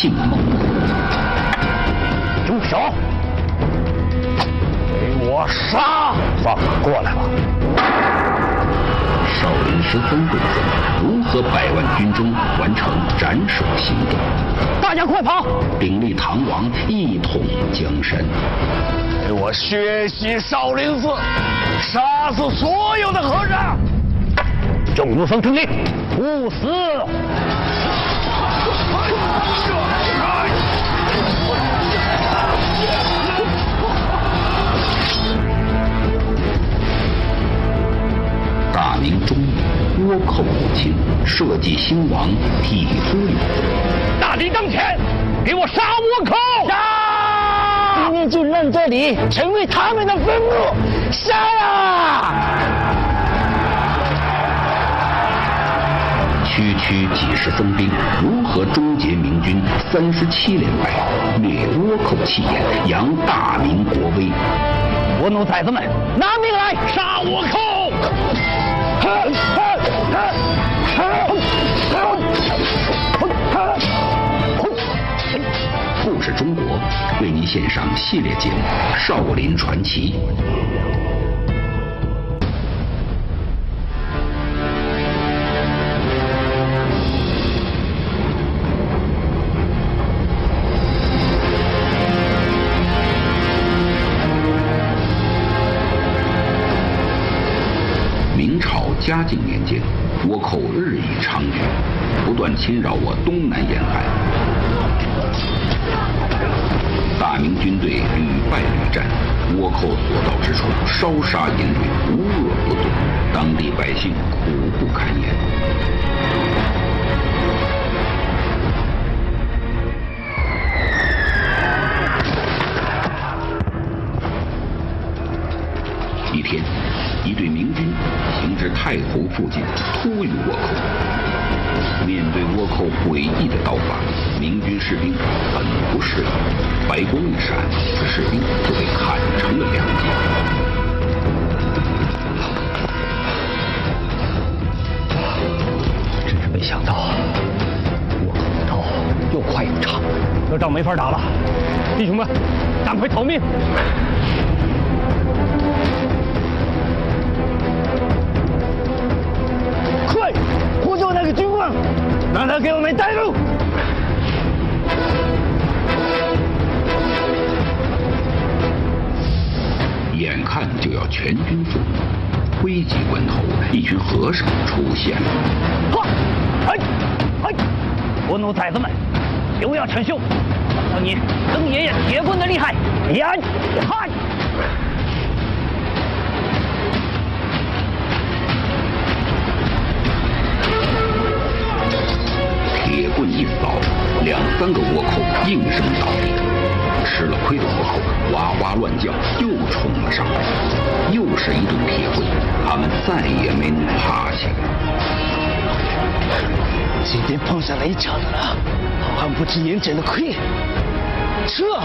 姓梦住手！给我杀！放过来吧！少林十三弟子如何百万军中完成斩首行动？大家快跑！鼎立唐王，一统江山。给我血洗少林寺，杀死所有的和尚！众武僧听令，勿死！大明中倭寇入侵，社稷兴亡，匹夫有责。大敌当前，给我杀倭寇！杀！今天就让这里成为他们的坟墓！杀啊！区区几十分兵，如何终结明军三十七连败，灭倭寇气焰，扬大明国威？倭奴崽子们，拿命来杀倭寇！故事中国为您献上系列节目《少林传奇》。嘉靖年间，倭寇日益猖獗，不断侵扰我东南沿海。大明军队屡败屡战，倭寇所到之处烧杀淫掠，无恶不作，当地百姓苦不堪言。至太湖附近，突遇倭寇。面对倭寇诡异的刀法，明军士兵很不适应，白光一闪，士兵就被砍成了两截。真是没想到，倭寇的刀又快又长，这仗没法打了。弟兄们，赶快逃命！让他给我们带路。眼看就要全军覆没，危急关头，一群和尚出现了。哈，哎，哎，我奴崽子们，休要逞凶！看到你曾爷爷铁棍的厉害，呀，嗨！棍一扫，两三个倭寇应声倒地。吃了亏的倭寇哇哇乱叫，又冲了上来，又是一顿铁棍，他们再也没能爬起来。今天碰上雷场的了，好汉不知眼前的亏。撤！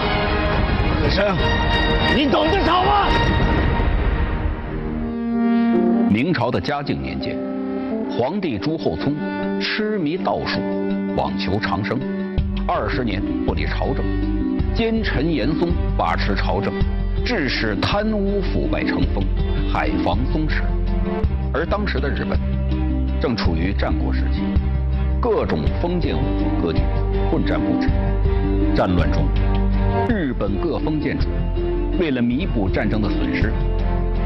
和尚，你懂得少吗？明朝的嘉靖年间，皇帝朱厚熜痴迷道术，妄求长生，二十年不理朝政，奸臣严嵩把持朝政，致使贪污腐败成风，海防松弛。而当时的日本正处于战国时期，各种封建武装割据，混战不止。战乱中，日本各封建主为了弥补战争的损失，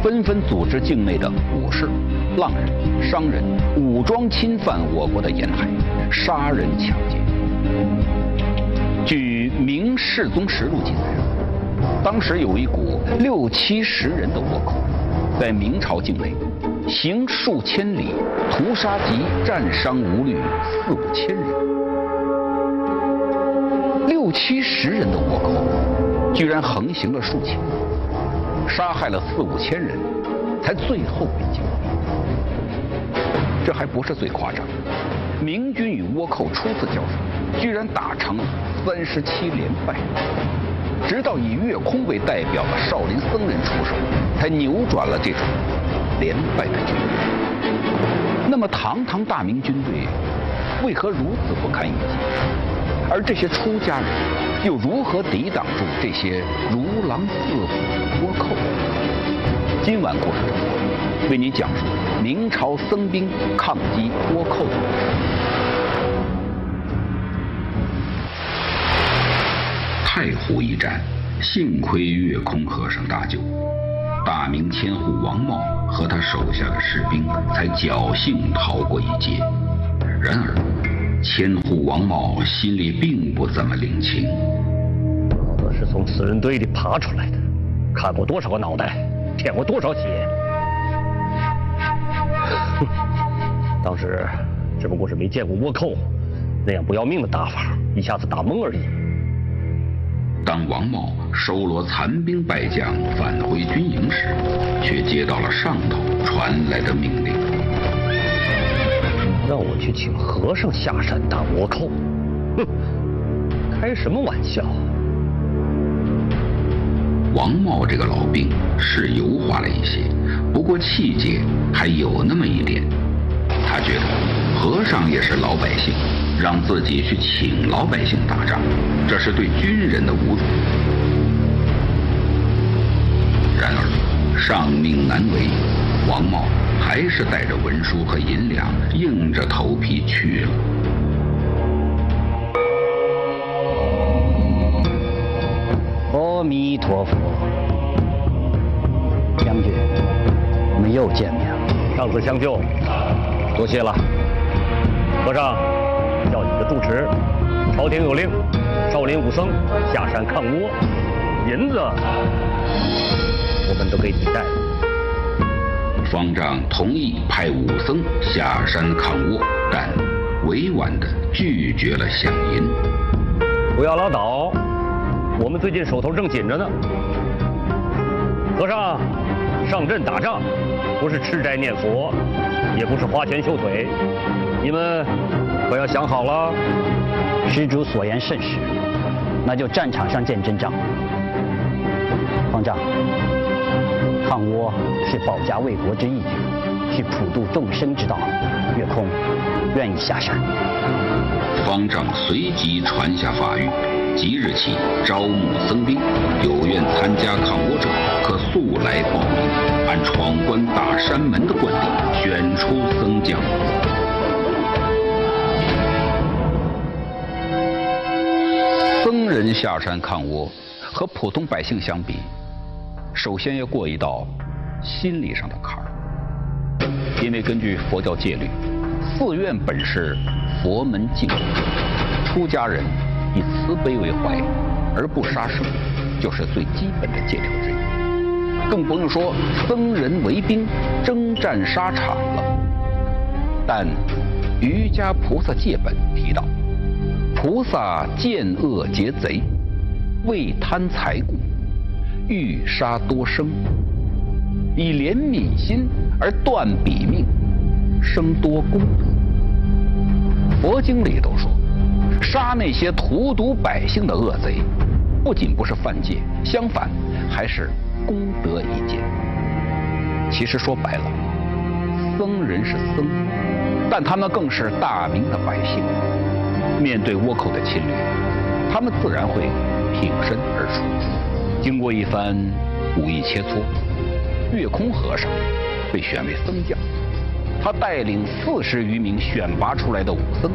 纷纷组织境内的武士、浪人、商人武装侵犯我国的沿海，杀人抢劫。据《明世宗实录》记载，当时有一股六七十人的倭寇，在明朝境内行数千里，屠杀及战伤无虑四五千人。六七十人的倭寇，居然横行了数千里，杀害了四五千人，才最后被歼灭。这还不是最夸张，明军与倭寇初次交手，居然打成三十七连败，直到以月空为代表的少林僧人出手，才扭转了这种连败的局面。那么，堂堂大明军队为何如此不堪一击？而这些出家人又如何抵挡住这些如狼似虎的倭寇？今晚故事中，为您讲述明朝僧兵抗击倭寇的故事。太湖一战，幸亏月空和尚搭救，大明千户王茂和他手下的士兵才侥幸逃过一劫。然而，千户王茂心里并不怎么领情。我是从死人堆里爬出来的，砍过多少个脑袋，舔过多少血。哼，当时只不过是没见过倭寇那样不要命的打法，一下子打懵而已。当王茂收罗残兵败将返回军营时，却接到了上头传来的命令。让我去请和尚下山打倭寇，哼，开什么玩笑！王茂这个老兵是油滑了一些，不过气节还有那么一点。他觉得和尚也是老百姓，让自己去请老百姓打仗，这是对军人的侮辱。然而，上命难违，王茂。还是带着文书和银两，硬着头皮去了。弥陀佛，将军，我们又见面了。上次相救，多谢了。和尚，叫你的住持。朝廷有令，少林武僧下山抗倭，银子我们都给你带。方丈同意派武僧下山抗倭，但委婉地拒绝了饷银。不要拉倒，我们最近手头正紧着呢。和尚，上阵打仗，不是吃斋念佛，也不是花拳绣腿，你们可要想好了。施主所言甚是，那就战场上见真章。方丈。抗倭是保家卫国之义，是普度众生之道。月空愿意下山。方丈随即传下法谕：即日起招募僧兵，有愿参加抗倭者可速来报名，按闯关大山门的惯例选出僧将。僧人下山抗倭，和普通百姓相比。首先要过一道心理上的坎儿，因为根据佛教戒律，寺院本是佛门净土，出家人以慈悲为怀而不杀生，就是最基本的戒条之一。更不用说僧人为兵征战沙场了。但瑜伽菩萨戒本提到，菩萨见恶劫贼，为贪财故。欲杀多生，以怜悯心而断彼命，生多功德。佛经里都说，杀那些荼毒百姓的恶贼，不仅不是犯戒，相反还是功德一件。其实说白了，僧人是僧，但他们更是大明的百姓。面对倭寇的侵略，他们自然会挺身而出。经过一番武艺切磋，月空和尚被选为僧将。他带领四十余名选拔出来的武僧，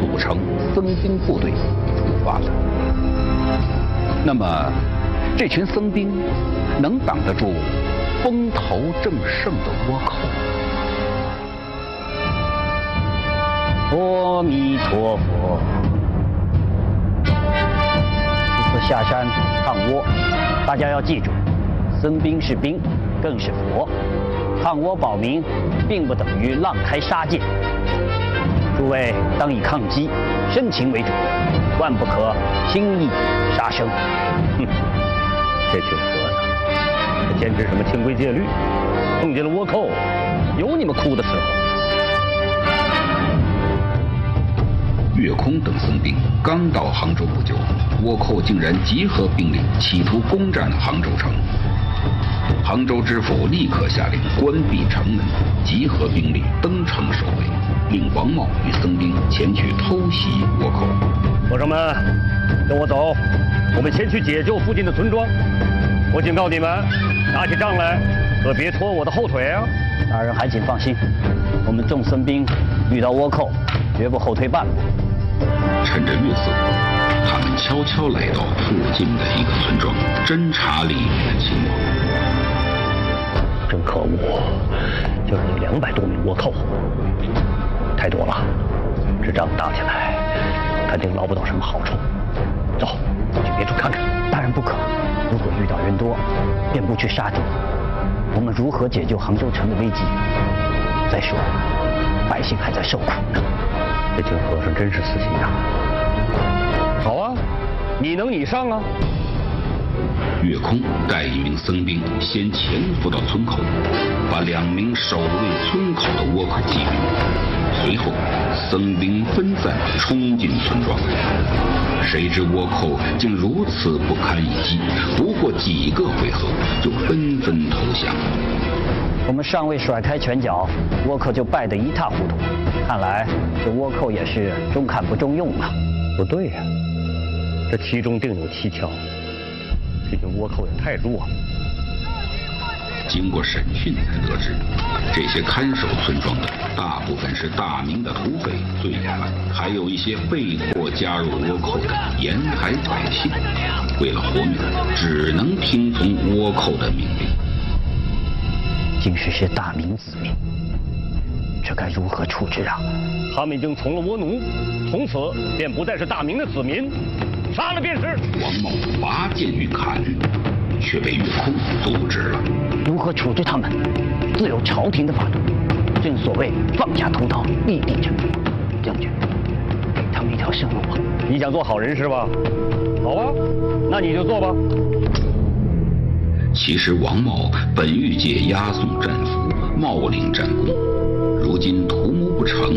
组成僧兵部队出发了。那么，这群僧兵能挡得住风头正盛的倭寇？阿弥陀佛。下山抗倭，大家要记住，僧兵是兵，更是佛。抗倭保民，并不等于浪开杀戒。诸位当以抗击深情为主，万不可轻易杀生。哼，这群和尚，还坚持什么清规戒律？碰见了倭寇，有你们哭的时候。月空等僧兵刚到杭州不久，倭寇竟然集合兵力，企图攻占杭州城。杭州知府立刻下令关闭城门，集合兵力登城守卫，令王茂与僧兵前去偷袭倭寇。和尚们，跟我走，我们前去解救附近的村庄。我警告你们，打起仗来可别拖我的后腿啊！大人还请放心，我们众僧兵遇到倭寇，绝不后退半步。趁着月色，他们悄悄来到附近的一个村庄，侦查里面的情况。真可恶，就是那两百多名倭寇，太多了，这仗打起来，肯定捞不到什么好处。走，去别处看看。大人不可，如果遇到人多，便不去杀敌，我们如何解救杭州城的危机？再说，百姓还在受苦呢。这群和尚真是死心眼。好啊，你能你上啊！月空带一名僧兵先潜伏到村口，把两名守卫村口的倭寇击毙。随后，僧兵分散冲进村庄。谁知倭寇竟如此不堪一击，不过几个回合就纷纷投降。我们尚未甩开拳脚，倭寇就败得一塌糊涂。看来这倭寇也是中看不中用啊！不对呀，这其中定有蹊跷。这群倭寇也太弱了。经过审讯才得知，这些看守村庄的大部分是大明的土匪、罪犯，还有一些被迫加入倭寇的沿海百姓，为了活命，只能听从倭寇的命令。竟是些大明子民，这该如何处置啊？他们已经从了倭奴，从此便不再是大明的子民，杀了便是。王茂拔剑欲砍，却被岳空阻止了。如何处置他们？自有朝廷的法度。正所谓放下屠刀，立地成佛。将军，给他们一条生路吧。你想做好人是吧？好吧，那你就做吧。其实王茂本欲借押送战俘，冒领战功，如今图谋不成，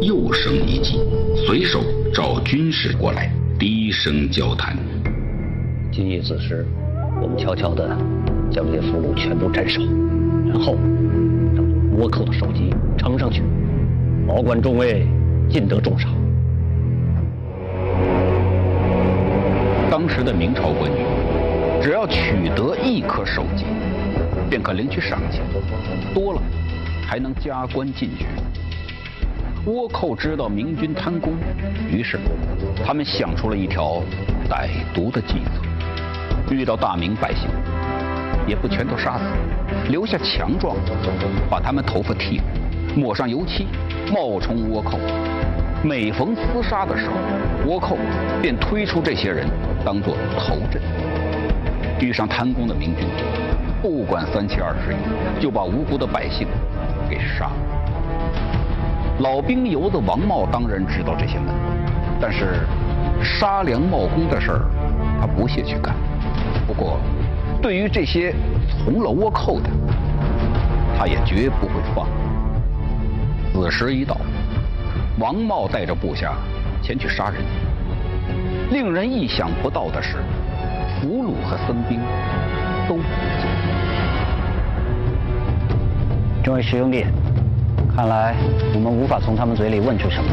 又生一计，随手召军士过来，低声交谈。今夜子时，我们悄悄地将这些俘虏全部斩首，然后让倭寇的首级呈上去，保管众位尽得重赏。当时的明朝官员，只要取得一颗首级，便可领取赏钱，多了还能加官进爵。倭寇知道明军贪功，于是他们想出了一条歹毒的计策：遇到大明百姓，也不全都杀死，留下强壮，把他们头发剃了，抹上油漆，冒充倭寇。每逢厮杀的时候，倭寇便推出这些人当做头阵。遇上贪功的明军，不管三七二十一，就把无辜的百姓给杀了。老兵油子王茂当然知道这些门，但是杀良冒功的事儿，他不屑去干。不过，对于这些从了倭寇的，他也绝不会放。子时一到，王茂带着部下前去杀人。令人意想不到的是，俘虏和僧兵都不见。众位师兄弟，看来我们无法从他们嘴里问出什么，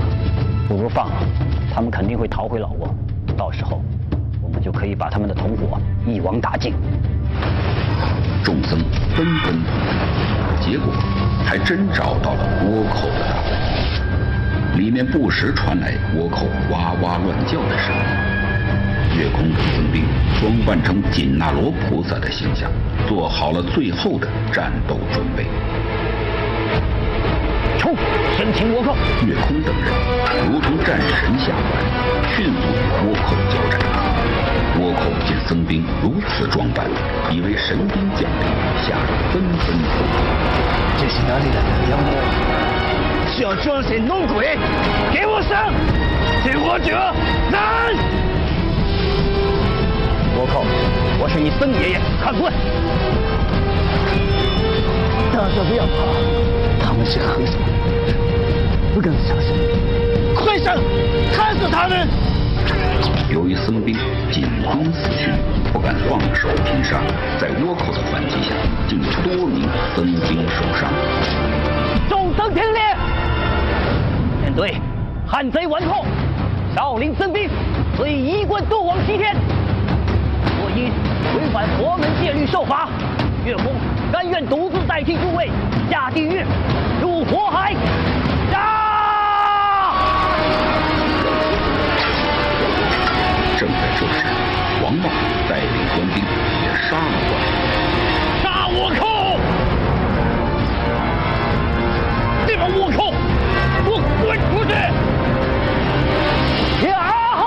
不如放了，他们肯定会逃回老挝，到时候我们就可以把他们的同伙一网打尽。众僧纷纷，结果还真找到了倭寇的大门，里面不时传来倭寇哇哇乱叫的声音。月空的僧兵装扮成紧那罗菩萨的形象，做好了最后的战斗准备。冲！生擒倭寇！月空等人如同战神下凡，迅速与倭寇交战。倭寇见僧兵如此装扮，以为神兵降临，吓得纷纷逃跑。这是哪里来的妖魔？是要装神弄鬼？给我上！救我者难！倭寇，我是你僧爷爷，看棍！大家不要跑，他们是和尚，不敢杀生。快上，砍死他们！由于僧兵紧盯死讯，不敢放手拼杀，在倭寇的反击下，竟多名僧兵受伤。众僧听令，面对汉贼顽寇，少林僧兵虽一棍渡往西天，若因违反佛门戒律受罚，岳公甘愿独自代替诸位下地狱，入火海。杀正在这时，王茂带领官兵也杀了过来。杀倭寇！这帮倭寇，给我滚出去！呀哈！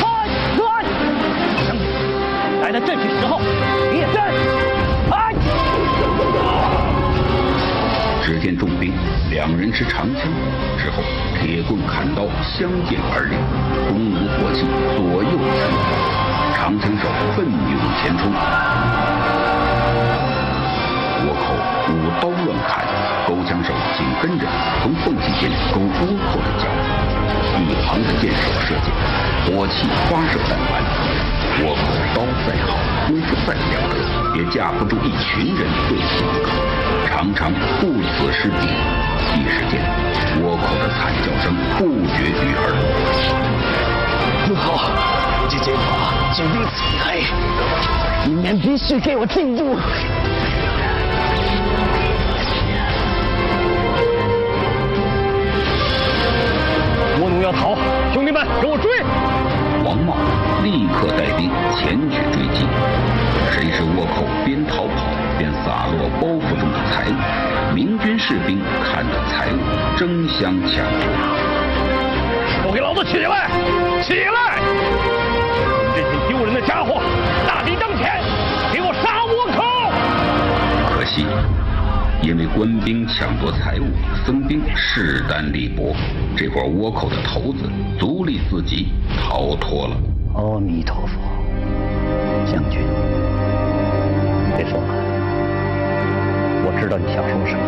哈！乱！将军，来的正是时候，只见重兵，两人持长枪，之后铁棍砍刀相见而立，弓弩火器左右相交，长枪手奋勇前冲。倭寇舞刀乱砍，钩枪手紧跟着从缝隙间勾倭寇的脚。一旁的箭手射箭，火器发射弹丸。倭寇刀再好，功夫再了得，也架不住一群人对其一个，常常顾此失彼。一时间，倭寇的惨叫声不绝于耳。不好，这剑法绝对厉害，你们必须给我进入。倭奴要逃，兄弟们，给我追！立刻带兵前去追击。谁知倭寇边逃跑边洒落包袱中的财物，明军士兵看到财物，争相抢夺。都给老子起来！起来！这些丢人的家伙，大敌当前，给我杀倭寇！可惜，因为官兵抢夺财物，僧兵势单力薄，这伙倭寇的头子足力自己逃脱了。阿弥陀佛，将军，别说了，我知道你想说什么。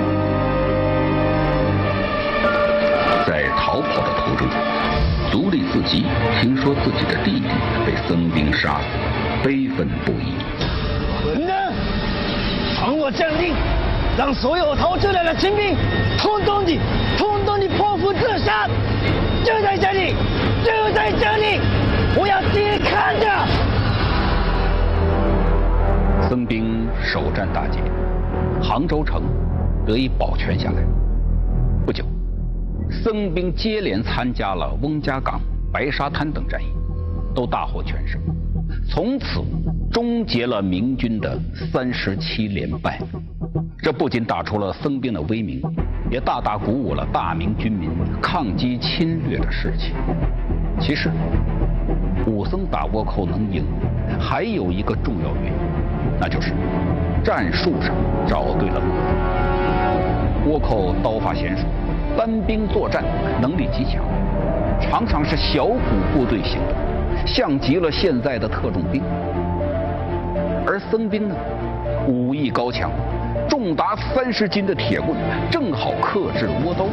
在逃跑的途中，足利自己听说自己的弟弟被僧兵杀死，悲愤不已。混蛋！传我将令，让所有逃出来的清兵，通通的，通通的剖腹自杀！就在这里，就在这里，我要亲眼看着。僧兵首战大捷，杭州城得以保全下来。不久，僧兵接连参加了翁家岗、白沙滩等战役，都大获全胜，从此终结了明军的三十七连败。这不仅打出了僧兵的威名，也大大鼓舞了大明军民抗击侵略的士气。其实，武僧打倭寇能赢，还有一个重要原因，那就是战术上找对了路。倭寇刀法娴熟，单兵作战能力极强，常常是小股部队行动，像极了现在的特种兵。而僧兵呢，武艺高强，重达三十斤的铁棍正好克制倭刀。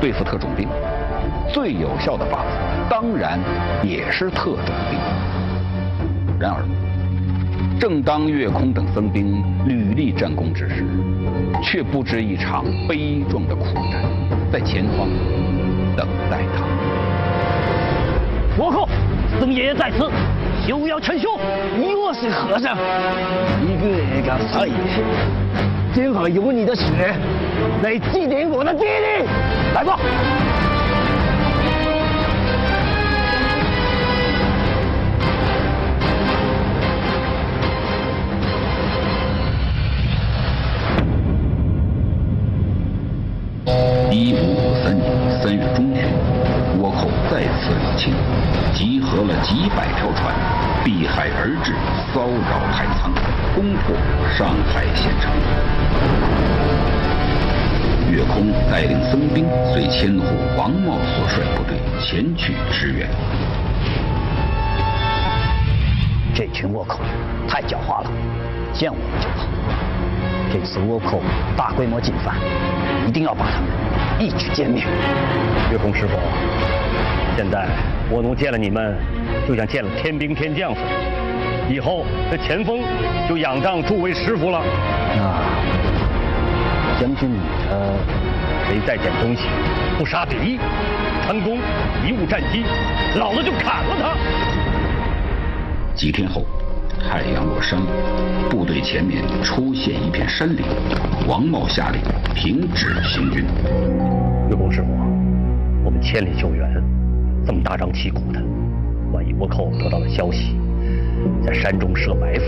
对付特种兵，最有效的法子当然也是特种兵。然而，正当岳空等僧兵屡立战功之时，却不知一场悲壮的苦战在前方等待他。倭寇，僧爷爷在此，休要逞凶！你我是和尚，一个杀爷，正好有你的血来祭奠我的爹爹。来吧！一五五三年三月中旬，倭寇再次入侵，集合了几百条船，避海而至，骚扰太仓，攻破上海县城。岳空带领僧兵随千户王茂所率部队前去支援。这群倭寇太狡猾了，见我们就跑。这次倭寇大规模进犯，一定要把他们一举歼灭。岳空师傅，现在倭奴见了你们，就像见了天兵天将似的。以后这前锋就仰仗诸位师傅了。那将军，呃，谁再捡东西，不杀敌，成功贻误战机，老子就砍了他。几天后，太阳落山，部队前面出现一片山林。王茂下令停止行军。岳公师傅，我们千里救援，这么大张旗鼓的，万一倭寇得到了消息，在山中设埋伏，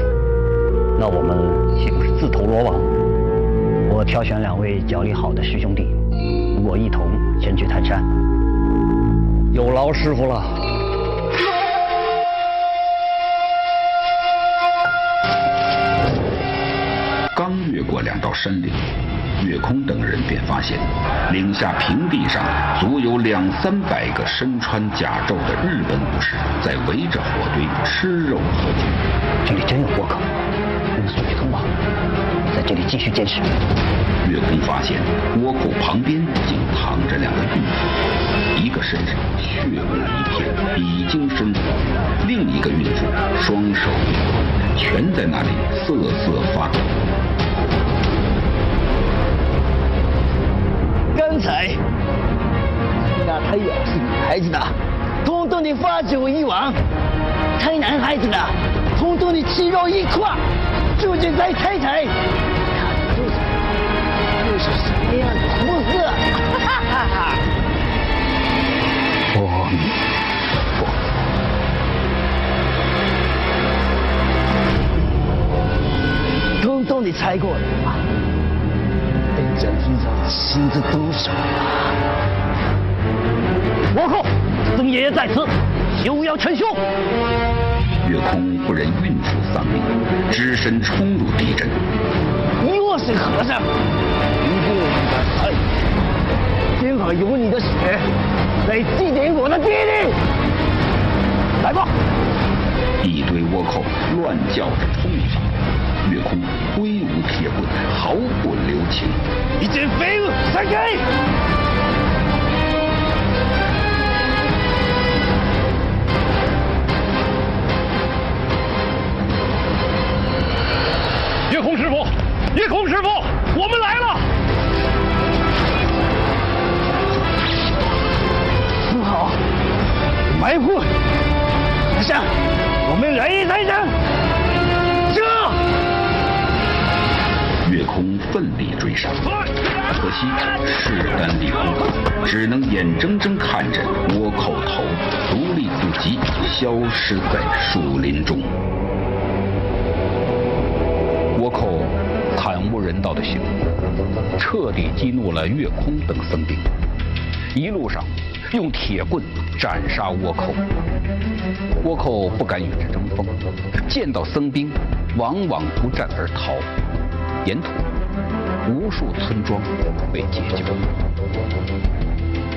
那我们岂不是自投罗网？我挑选两位脚力好的师兄弟，与我一同前去探山。有劳师傅了。刚越过两道山岭，岳空等人便发现，岭下平地上足有两三百个身穿甲胄的日本武士，在围着火堆吃肉喝酒。这里真有倭寇，我们速去通报，在这里继续监视。岳空发现倭寇旁边竟躺着两个孕妇，一个身上血污一片，已经身亡；另一个孕妇双手全在那里瑟瑟发抖。刚才那胎咬是女孩子的，通通的发酒一网；猜男孩子的，通通的肌肉一块。究竟在猜猜，看肚子又是什么样的货色？哈哈哈！阿弥陀佛。通通的猜过了？亲自动手吧！倭寇，曾爷爷在此，休要逞凶！月空不忍孕妇丧命，只身冲入敌阵。又是和尚，一个的菜，正好有你的血来祭奠我的爹爹。来吧！一堆倭寇乱叫着冲上来，岳空挥舞铁棍，毫不留情。一剑飞蛾，闪开！岳空师傅，岳空师傅，我们来了！不好，埋伏！和尚，可惜势单力孤，只能眼睁睁看着倭寇头独立不及，消失在树林中。倭寇惨无人道的行为，彻底激怒了月空等僧兵，一路上用铁棍斩杀倭寇。倭寇不敢与之争锋，见到僧兵，往往不战而逃。沿途，无数村庄被解救。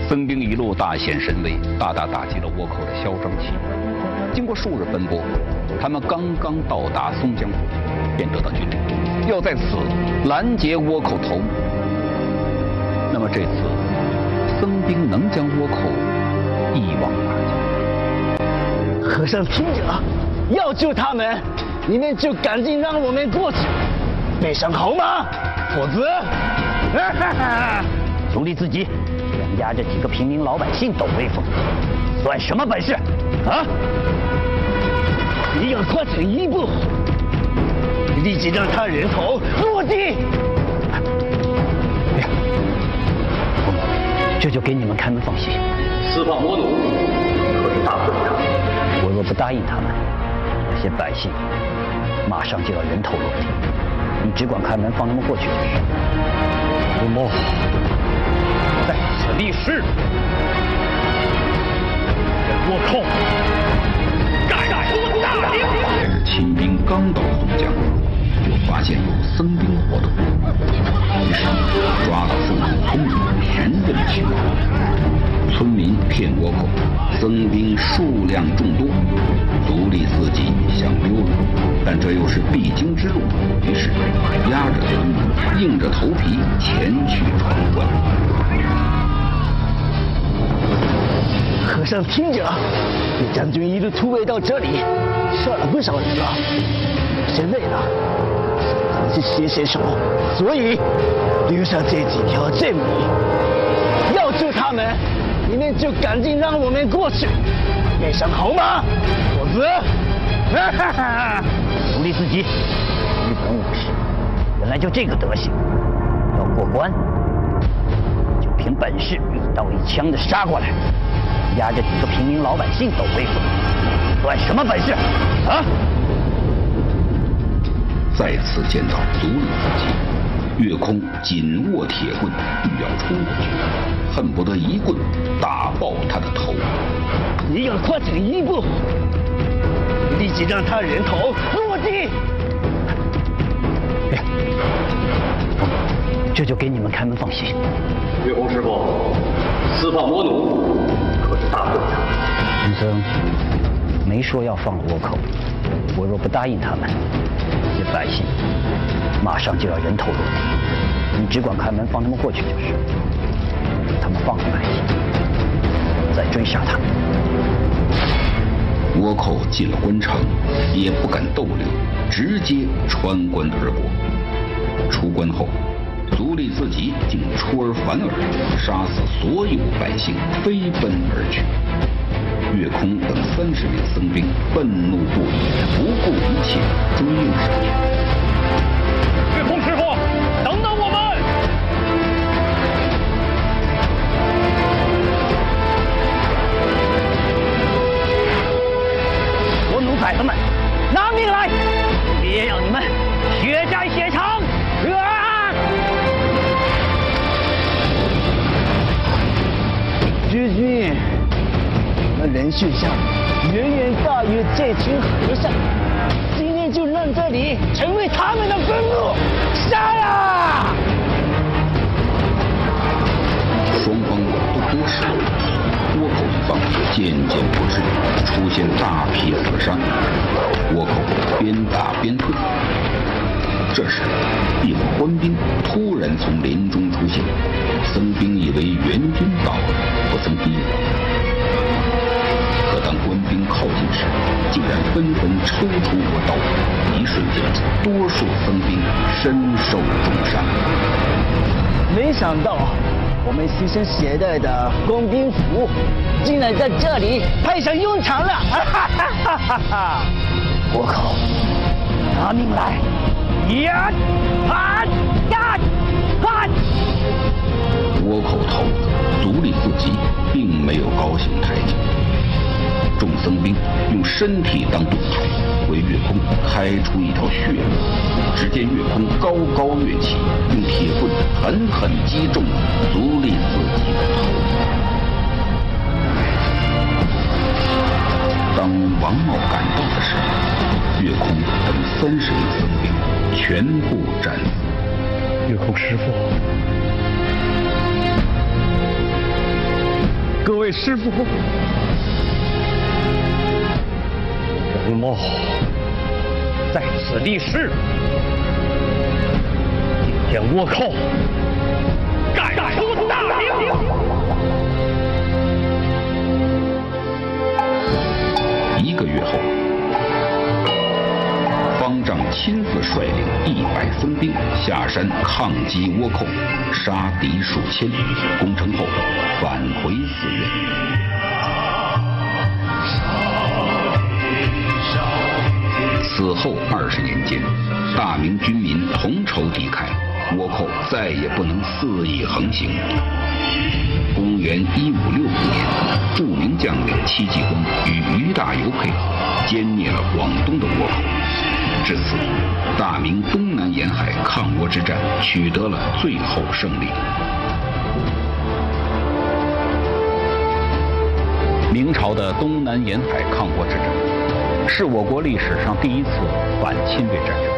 僧兵一路大显神威，大大打击了倭寇的嚣张气焰。经过数日奔波，他们刚刚到达松江府，便得到军令，要在此拦截倭寇头目。那么这次，僧兵能将倭寇一网打尽？和尚听着，要救他们，你们就赶紧让我们过去，背上好吗，否则，兄弟自己人家这几个平民老百姓都威风，算什么本事？啊！你要跨前一步，立即让他人头落地。这就给你们开门放行。释放倭奴，可是大罪呀！我若不答应他们，那些百姓马上就要人头落地。你只管开门放他们过去就是。陆茂在此立誓，倭寇敢出大名！这日清兵刚到松江，就发现有僧兵活动，于是抓了僧人通缉询问情况。村民骗倭寇，僧兵数量众多，足力四级，想溜了，但这又是必经之路，于是压着村民，硬着头皮前去闯关。和尚听着，叶将军一路突围到这里，杀了不少人了，有些累了，想去歇歇手，所以留下这几条贱米。要救他们，你们就赶紧让我们过去，带上好马，否则，哈哈哈！独立自己，日本武士原来就这个德行，要过关就凭本事一刀一枪的杀过来，压着几个平民老百姓都威风，算什么本事啊？再次见到独立自己，月空紧握铁棍，欲要冲过去，恨不得一棍打爆他的头。你要跨前一步，立即让他人头落地。这就给你们开门放行。月红师傅，私放倭奴可是大过奖。贫僧没说要放了倭寇，我若不答应他们，这百姓马上就要人头落地。你只管开门放他们过去就是。等他们放了百姓，再追杀他们。倭寇进了关城，也不敢逗留，直接穿关而过。出关后，足利自己竟出尔反尔，杀死所有百姓，飞奔而去。月空等三十名僧兵愤怒不已，不顾一切追了上去。月空师傅，命来！别让你们血债血偿！啊！知君，那人数上远远大于这群和尚，今天就让这里成为他们的坟墓，杀呀！双方都多时，倭寇一方渐渐不支，出现大批死伤，倭寇边打边退。这时，一伙官兵突然从林中出现，僧兵以为援军到了，不曾提防。可当官兵靠近时，竟然纷纷抽出我刀，一瞬间，多数僧兵身受重伤。没想到我们牺牲携带的工兵服，竟然在这里派上用场了！哈哈哈哈哈！倭寇，拿命来！呀！啊！呀！啊！倭寇头子足利自己并没有高兴太久，众僧兵用身体当盾牌，为月空开出一条血路。只见月空高高跃起，用铁棍狠狠击中足利自己的头。当王茂赶到的时候，月空等三十名僧兵全部战死。月空师傅，各位师傅，王茂在此立誓，今天倭寇赶出大明。一个月后，方丈亲自率领一百僧兵下山抗击倭寇，杀敌数千，攻城后返回寺院。后二十年间，大明军民同仇敌忾，倭寇再也不能肆意横行。公元一五六五年，著名将领戚继光与于大猷配合，歼灭了广东的倭寇。至此，大明东南沿海抗倭之战取得了最后胜利。明朝的东南沿海抗倭之战，是我国历史上第一次反侵略战争。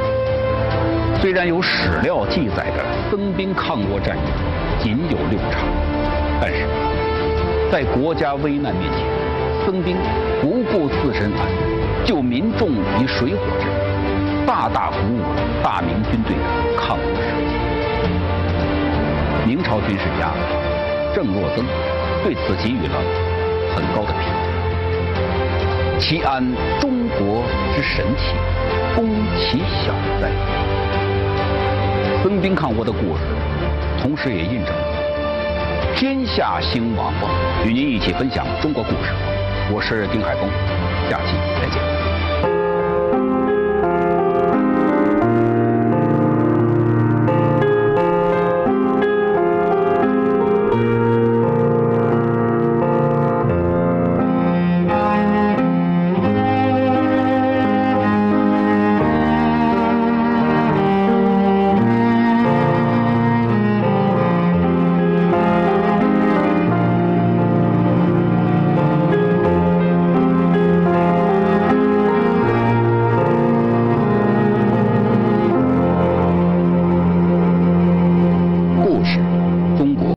虽然有史料记载的僧兵抗倭战役仅有六场，但是在国家危难面前，僧兵不顾自身安危，救民众于水火之中，大大鼓舞了大明军队的抗倭士气。明朝军事家郑若曾对此给予了很高的评价。其安中国之神器，攻其小哉。征兵抗倭的故事，同时也印证了天下兴亡！与您一起分享中国故事，我是丁海峰，下期再见。